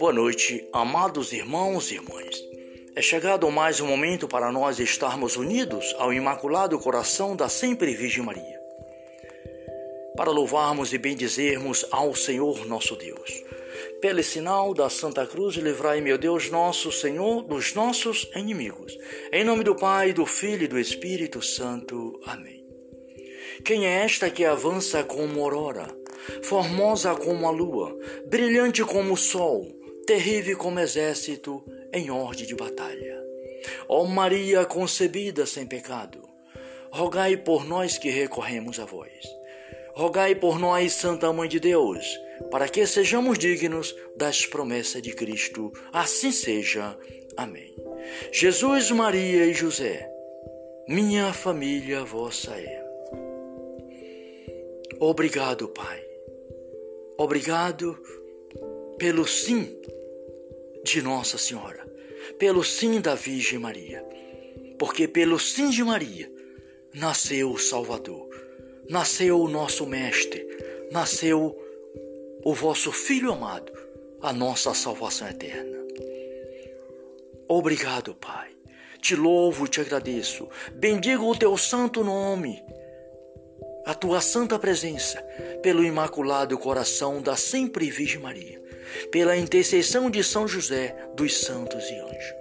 Boa noite, amados irmãos e irmãs. É chegado mais um momento para nós estarmos unidos ao Imaculado Coração da Sempre Virgem Maria, para louvarmos e bendizermos ao Senhor nosso Deus. Pelo sinal da Santa Cruz, livrai, meu Deus, nosso Senhor, dos nossos inimigos. Em nome do Pai, do Filho e do Espírito Santo. Amém. Quem é esta que avança como aurora, formosa como a lua, brilhante como o sol, terrível como exército em ordem de batalha. Ó Maria concebida sem pecado, rogai por nós que recorremos a vós. Rogai por nós, Santa Mãe de Deus, para que sejamos dignos das promessas de Cristo. Assim seja. Amém. Jesus, Maria e José, minha família vossa é. Obrigado, Pai. Obrigado pelo sim de Nossa Senhora, pelo sim da Virgem Maria, porque pelo sim de Maria nasceu o Salvador, nasceu o nosso Mestre, nasceu o vosso Filho amado, a nossa salvação eterna. Obrigado, Pai. Te louvo, te agradeço. Bendigo o teu santo nome, a tua santa presença, pelo imaculado coração da sempre Virgem Maria pela intercessão de São José dos santos e anjos.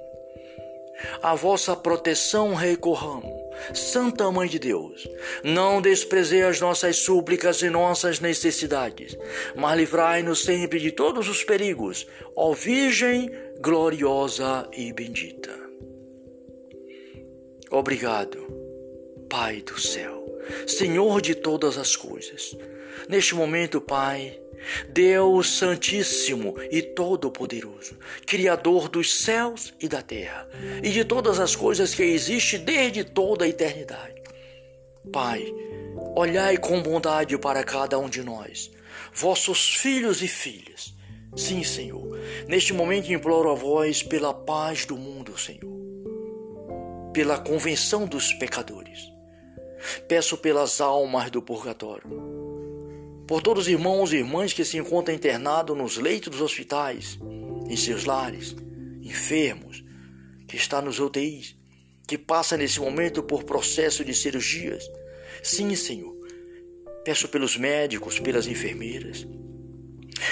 A vossa proteção recorramos, Santa Mãe de Deus. Não desprezei as nossas súplicas e nossas necessidades, mas livrai-nos sempre de todos os perigos, ó Virgem gloriosa e bendita. Obrigado, Pai do céu, Senhor de todas as coisas. Neste momento, Pai, Deus Santíssimo e Todo-Poderoso, Criador dos céus e da terra e de todas as coisas que existem desde toda a eternidade. Pai, olhai com bondade para cada um de nós, vossos filhos e filhas. Sim, Senhor, neste momento imploro a vós pela paz do mundo, Senhor, pela convenção dos pecadores. Peço pelas almas do purgatório por todos os irmãos e irmãs que se encontram internados nos leitos dos hospitais, em seus lares, enfermos, que está nos UTIs, que passa nesse momento por processo de cirurgias. Sim, Senhor. Peço pelos médicos, pelas enfermeiras.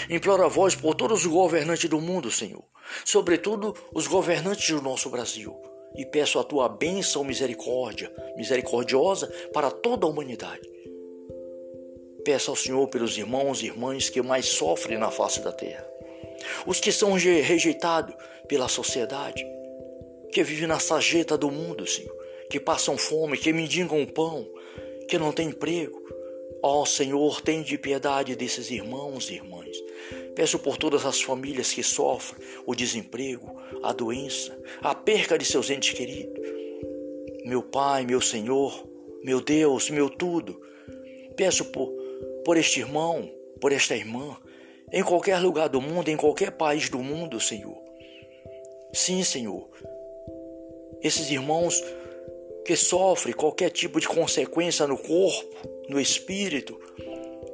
Imploro a vós por todos os governantes do mundo, Senhor, sobretudo os governantes do nosso Brasil, e peço a tua bênção misericórdia, misericordiosa para toda a humanidade Peço ao Senhor pelos irmãos e irmãs que mais sofrem na face da terra. Os que são rejeitados pela sociedade, que vivem na sarjeta do mundo, Senhor, que passam fome, que mendigam pão, que não têm emprego. Ó Senhor, tem de piedade desses irmãos e irmãs. Peço por todas as famílias que sofrem o desemprego, a doença, a perca de seus entes queridos. Meu Pai, meu Senhor, meu Deus, meu tudo. Peço por por este irmão, por esta irmã, em qualquer lugar do mundo, em qualquer país do mundo, Senhor. Sim, Senhor. Esses irmãos que sofrem qualquer tipo de consequência no corpo, no espírito,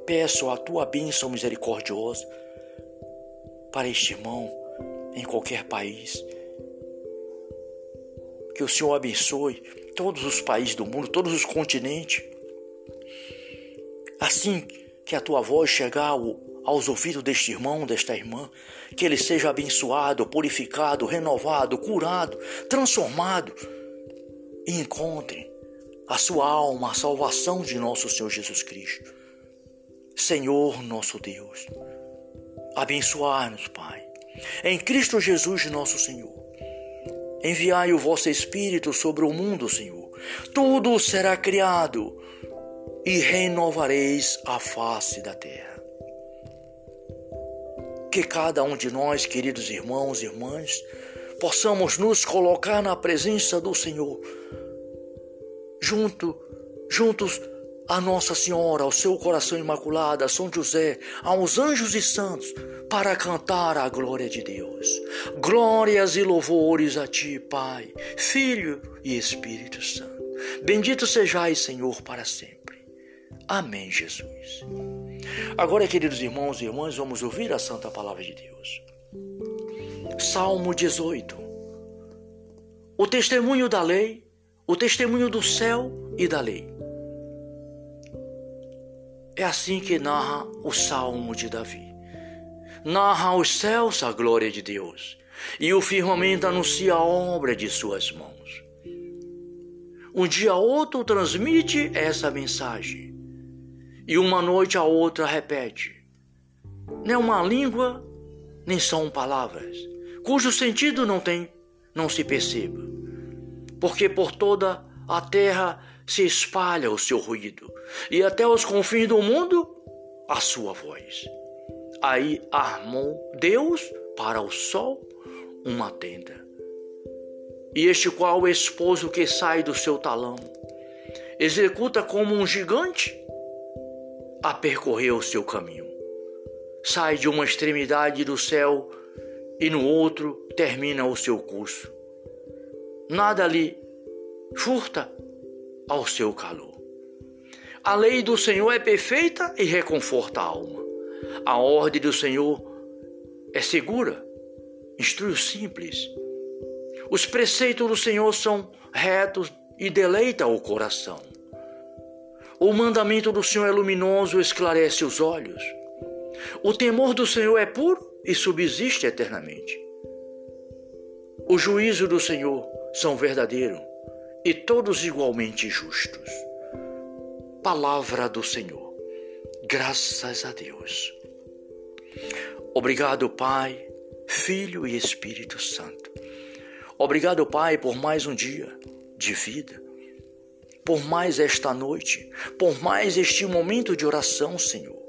peço a tua bênção misericordiosa para este irmão em qualquer país. Que o Senhor abençoe todos os países do mundo, todos os continentes. Assim que a tua voz chegar aos ouvidos deste irmão, desta irmã, que ele seja abençoado, purificado, renovado, curado, transformado e encontre a sua alma, a salvação de nosso Senhor Jesus Cristo. Senhor nosso Deus, abençoai-nos, Pai, em Cristo Jesus, nosso Senhor. Enviai o vosso Espírito sobre o mundo, Senhor. Tudo será criado e renovareis a face da terra. Que cada um de nós, queridos irmãos e irmãs, possamos nos colocar na presença do Senhor, junto, juntos a Nossa Senhora, ao seu coração imaculado, a São José, aos anjos e santos, para cantar a glória de Deus. Glórias e louvores a ti, Pai, Filho e Espírito Santo. Bendito sejais, Senhor, para sempre. Amém, Jesus. Agora, queridos irmãos e irmãs, vamos ouvir a santa palavra de Deus. Salmo 18. O testemunho da lei, o testemunho do céu e da lei. É assim que narra o Salmo de Davi. Narra aos céus a glória de Deus, e o firmamento anuncia a obra de suas mãos. Um dia outro transmite essa mensagem, e uma noite a outra repete. Nem uma língua, nem são palavras, cujo sentido não tem, não se perceba. Porque por toda a terra se espalha o seu ruído, e até os confins do mundo a sua voz. Aí armou Deus para o sol uma tenda. E este qual o esposo que sai do seu talão executa como um gigante a percorrer o seu caminho. Sai de uma extremidade do céu e no outro termina o seu curso. Nada lhe furta ao seu calor. A lei do Senhor é perfeita e reconforta a alma. A ordem do Senhor é segura, instrui o simples. Os preceitos do Senhor são retos e deleita o coração. O mandamento do Senhor é luminoso, esclarece os olhos. O temor do Senhor é puro e subsiste eternamente. O juízo do Senhor são verdadeiros e todos igualmente justos. Palavra do Senhor. Graças a Deus. Obrigado, Pai, Filho e Espírito Santo. Obrigado, Pai, por mais um dia de vida, por mais esta noite, por mais este momento de oração, Senhor.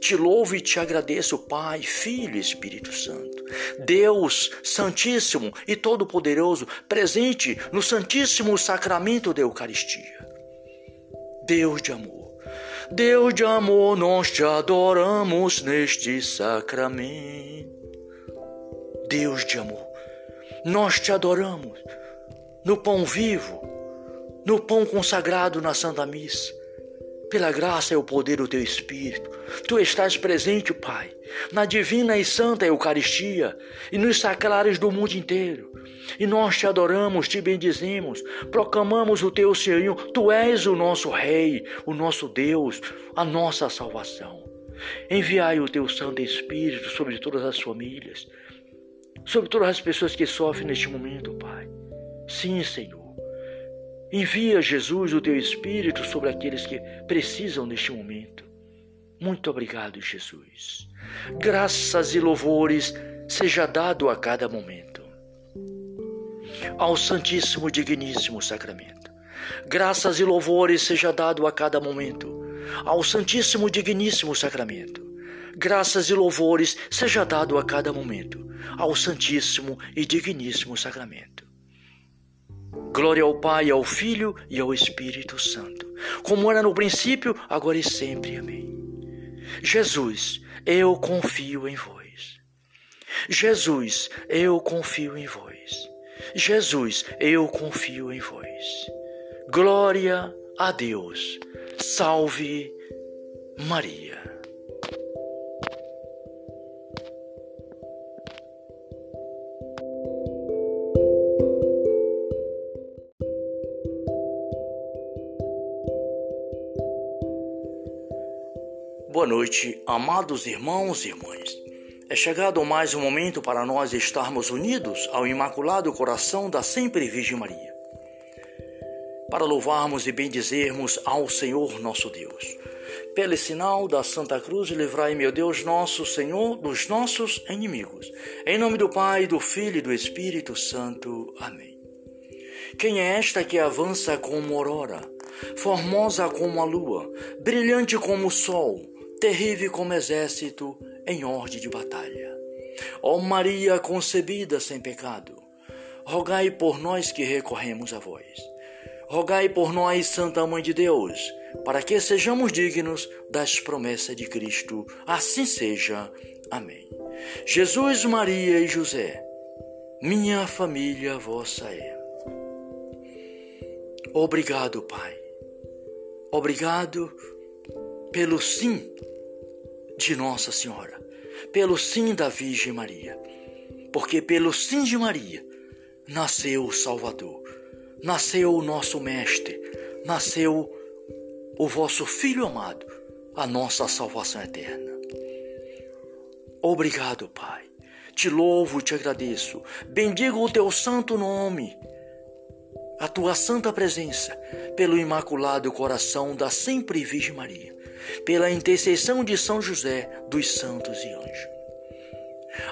Te louvo e te agradeço, Pai, Filho e Espírito Santo. Deus Santíssimo e Todo-Poderoso, presente no Santíssimo Sacramento da Eucaristia. Deus de amor. Deus de amor, nós te adoramos neste sacramento. Deus de amor, nós te adoramos no pão vivo, no pão consagrado na Santa Missa pela graça e o poder do teu Espírito, tu estás presente, Pai, na divina e santa Eucaristia e nos sacrários do mundo inteiro. E nós te adoramos, te bendizemos, proclamamos o teu Senhor, tu és o nosso Rei, o nosso Deus, a nossa salvação. Enviai o teu Santo Espírito sobre todas as famílias, sobre todas as pessoas que sofrem neste momento, Pai. Sim, Senhor. Envia, Jesus, o teu Espírito sobre aqueles que precisam neste momento. Muito obrigado, Jesus. Graças e louvores seja dado a cada momento. Ao Santíssimo Digníssimo Sacramento. Graças e louvores seja dado a cada momento. Ao Santíssimo Digníssimo Sacramento. Graças e louvores seja dado a cada momento. Ao Santíssimo e Digníssimo Sacramento. Glória ao Pai, ao Filho e ao Espírito Santo, como era no princípio, agora e sempre. Amém. Jesus, eu confio em vós. Jesus, eu confio em vós. Jesus, eu confio em vós. Glória a Deus. Salve Maria. Boa noite, amados irmãos e irmãs. É chegado mais um momento para nós estarmos unidos ao Imaculado Coração da Sempre Virgem Maria, para louvarmos e bendizermos ao Senhor nosso Deus. Pelo sinal da Santa Cruz, livrai, meu Deus, nosso Senhor, dos nossos inimigos. Em nome do Pai, do Filho e do Espírito Santo. Amém. Quem é esta que avança como aurora, formosa como a lua, brilhante como o sol? Terrível como exército em ordem de batalha. Ó Maria concebida sem pecado, rogai por nós que recorremos a vós. Rogai por nós, Santa Mãe de Deus, para que sejamos dignos das promessas de Cristo. Assim seja. Amém. Jesus, Maria e José, minha família vossa é. Obrigado, Pai. Obrigado pelo sim de Nossa Senhora, pelo sim da Virgem Maria, porque pelo sim de Maria nasceu o Salvador, nasceu o nosso Mestre, nasceu o vosso Filho amado, a nossa salvação eterna. Obrigado, Pai. Te louvo, te agradeço. Bendigo o teu santo nome, a tua santa presença, pelo imaculado coração da sempre Virgem Maria, pela intercessão de São José, dos santos e anjos.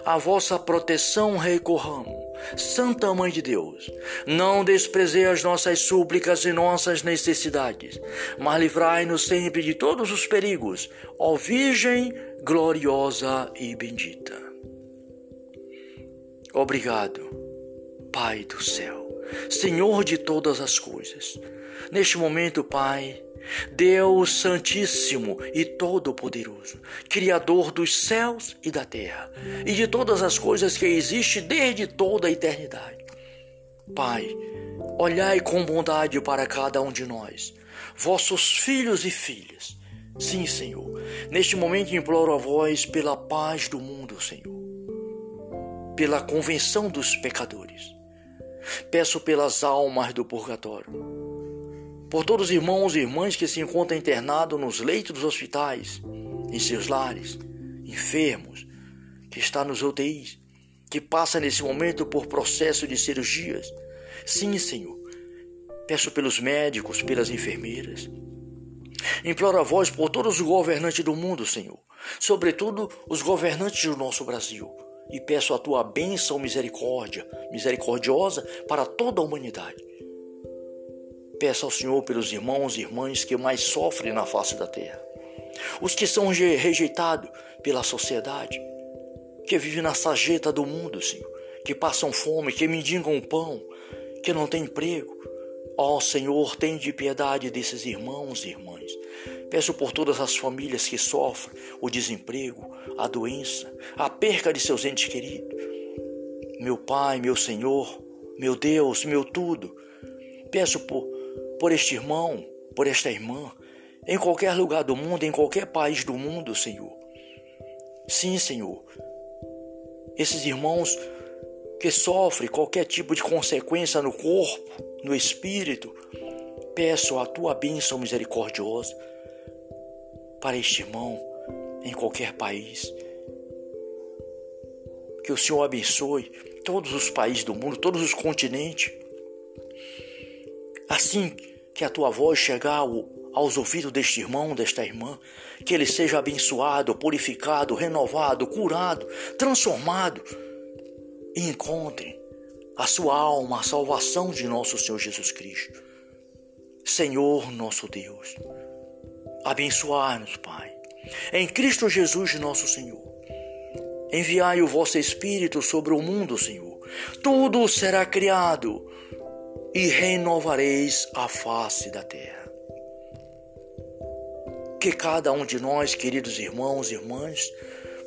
A vossa proteção recorramos, Santa Mãe de Deus. Não desprezei as nossas súplicas e nossas necessidades, mas livrai-nos sempre de todos os perigos, ó Virgem gloriosa e bendita. Obrigado, Pai do céu, Senhor de todas as coisas. Neste momento, Pai, Deus Santíssimo e Todo-Poderoso, Criador dos céus e da terra e de todas as coisas que existem desde toda a eternidade. Pai, olhai com bondade para cada um de nós, vossos filhos e filhas. Sim, Senhor, neste momento imploro a vós pela paz do mundo, Senhor pela convenção dos pecadores. Peço pelas almas do purgatório, por todos os irmãos e irmãs que se encontram internados nos leitos dos hospitais, em seus lares, enfermos, que está nos UTIs, que passa nesse momento por processo de cirurgias. Sim, Senhor. Peço pelos médicos, pelas enfermeiras. Imploro a vós por todos os governantes do mundo, Senhor, sobretudo os governantes do nosso Brasil e peço a tua bênção misericórdia, misericordiosa para toda a humanidade. Peço ao Senhor pelos irmãos e irmãs que mais sofrem na face da terra, os que são rejeitados pela sociedade, que vivem na sarjeta do mundo, Senhor, que passam fome, que mendigam pão, que não têm emprego. Ó Senhor, tem de piedade desses irmãos e irmãs. Peço por todas as famílias que sofrem o desemprego, a doença, a perca de seus entes queridos. Meu Pai, meu Senhor, meu Deus, meu tudo, peço por, por este irmão, por esta irmã, em qualquer lugar do mundo, em qualquer país do mundo, Senhor. Sim, Senhor. Esses irmãos que sofrem qualquer tipo de consequência no corpo, no espírito, peço a tua bênção misericordiosa para este irmão em qualquer país. Que o Senhor abençoe todos os países do mundo, todos os continentes. Assim que a tua voz chegar aos ouvidos deste irmão, desta irmã, que ele seja abençoado, purificado, renovado, curado, transformado e encontre a sua alma, a salvação de nosso Senhor Jesus Cristo. Senhor nosso Deus, Abençoai-nos, Pai. Em Cristo Jesus, nosso Senhor. Enviai o vosso Espírito sobre o mundo, Senhor. Tudo será criado e renovareis a face da terra. Que cada um de nós, queridos irmãos e irmãs,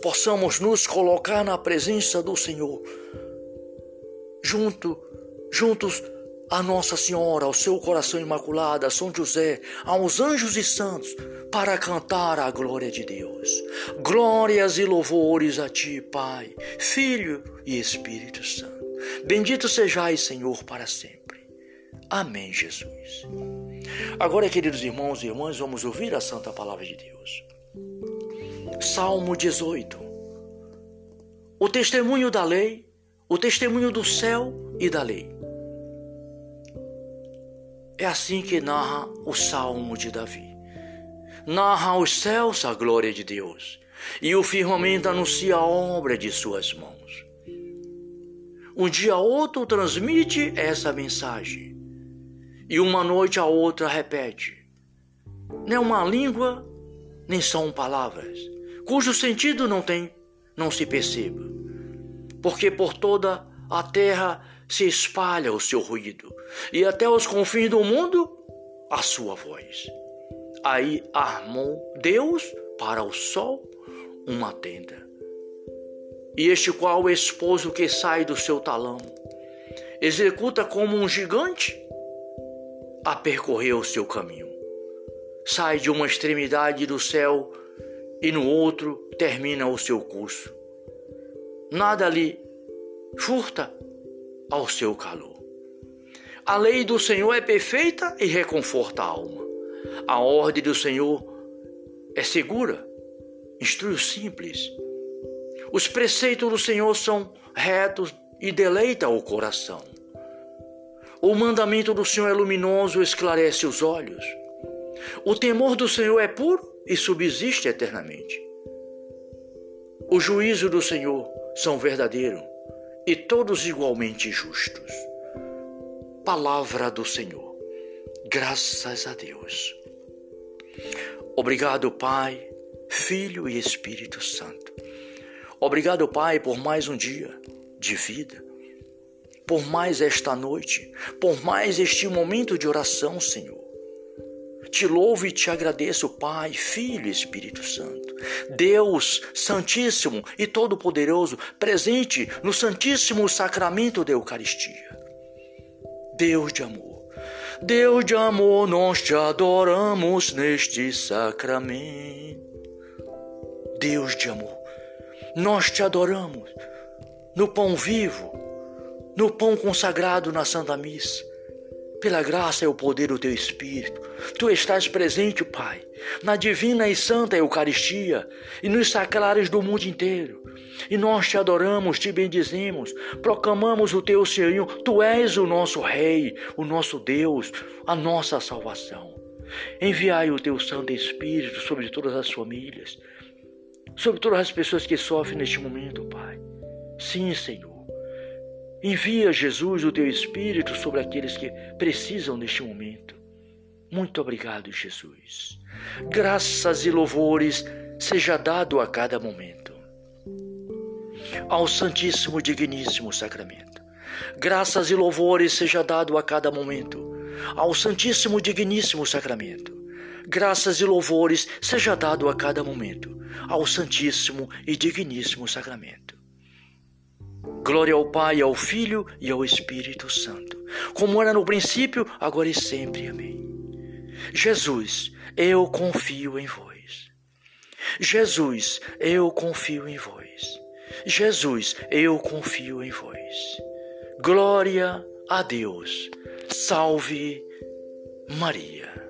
possamos nos colocar na presença do Senhor, junto, juntos a Nossa Senhora, ao seu coração imaculado, a São José, aos anjos e santos, para cantar a glória de Deus. Glórias e louvores a Ti, Pai, Filho e Espírito Santo. Bendito sejais, Senhor, para sempre. Amém, Jesus. Agora, queridos irmãos e irmãs, vamos ouvir a Santa Palavra de Deus. Salmo 18. O testemunho da lei, o testemunho do céu e da lei é assim que narra o Salmo de Davi. Narra aos céus a glória de Deus, e o firmamento anuncia a obra de suas mãos. Um dia a outro transmite essa mensagem, e uma noite a outra repete. Nem uma língua, nem são palavras, cujo sentido não tem, não se perceba. Porque por toda a terra se espalha o seu ruído, e até os confins do mundo a sua voz. Aí armou Deus para o sol uma tenda. E este qual o esposo que sai do seu talão executa como um gigante a percorrer o seu caminho. Sai de uma extremidade do céu e no outro termina o seu curso. Nada ali furta ao seu calor. A lei do Senhor é perfeita e reconforta a alma. A ordem do Senhor é segura, instrui o simples. Os preceitos do Senhor são retos e deleita o coração. O mandamento do Senhor é luminoso, esclarece os olhos. O temor do Senhor é puro e subsiste eternamente. O juízo do Senhor são verdadeiros e todos igualmente justos. Palavra do Senhor. Graças a Deus. Obrigado, Pai, Filho e Espírito Santo. Obrigado, Pai, por mais um dia de vida, por mais esta noite, por mais este momento de oração, Senhor. Te louvo e te agradeço, Pai, Filho e Espírito Santo. Deus Santíssimo e Todo-Poderoso, presente no Santíssimo Sacramento da Eucaristia. Deus de amor. Deus de amor, nós te adoramos neste sacramento. Deus de amor, nós te adoramos no pão vivo, no pão consagrado na Santa Missa pela graça e o poder do teu Espírito, tu estás presente, Pai, na divina e santa Eucaristia e nos sacrários do mundo inteiro. E nós te adoramos, te bendizemos, proclamamos o teu Senhor, tu és o nosso Rei, o nosso Deus, a nossa salvação. Enviai o teu Santo Espírito sobre todas as famílias, sobre todas as pessoas que sofrem neste momento, Pai. Sim, Senhor. Envia, Jesus, o teu Espírito sobre aqueles que precisam neste momento. Muito obrigado, Jesus. Graças e louvores seja dado a cada momento. Ao Santíssimo Digníssimo Sacramento. Graças e louvores seja dado a cada momento. Ao Santíssimo Digníssimo Sacramento. Graças e louvores seja dado a cada momento. Ao Santíssimo e Digníssimo Sacramento. Glória ao Pai, ao Filho e ao Espírito Santo, como era no princípio, agora e sempre. Amém. Jesus, eu confio em vós. Jesus, eu confio em vós. Jesus, eu confio em vós. Glória a Deus. Salve Maria.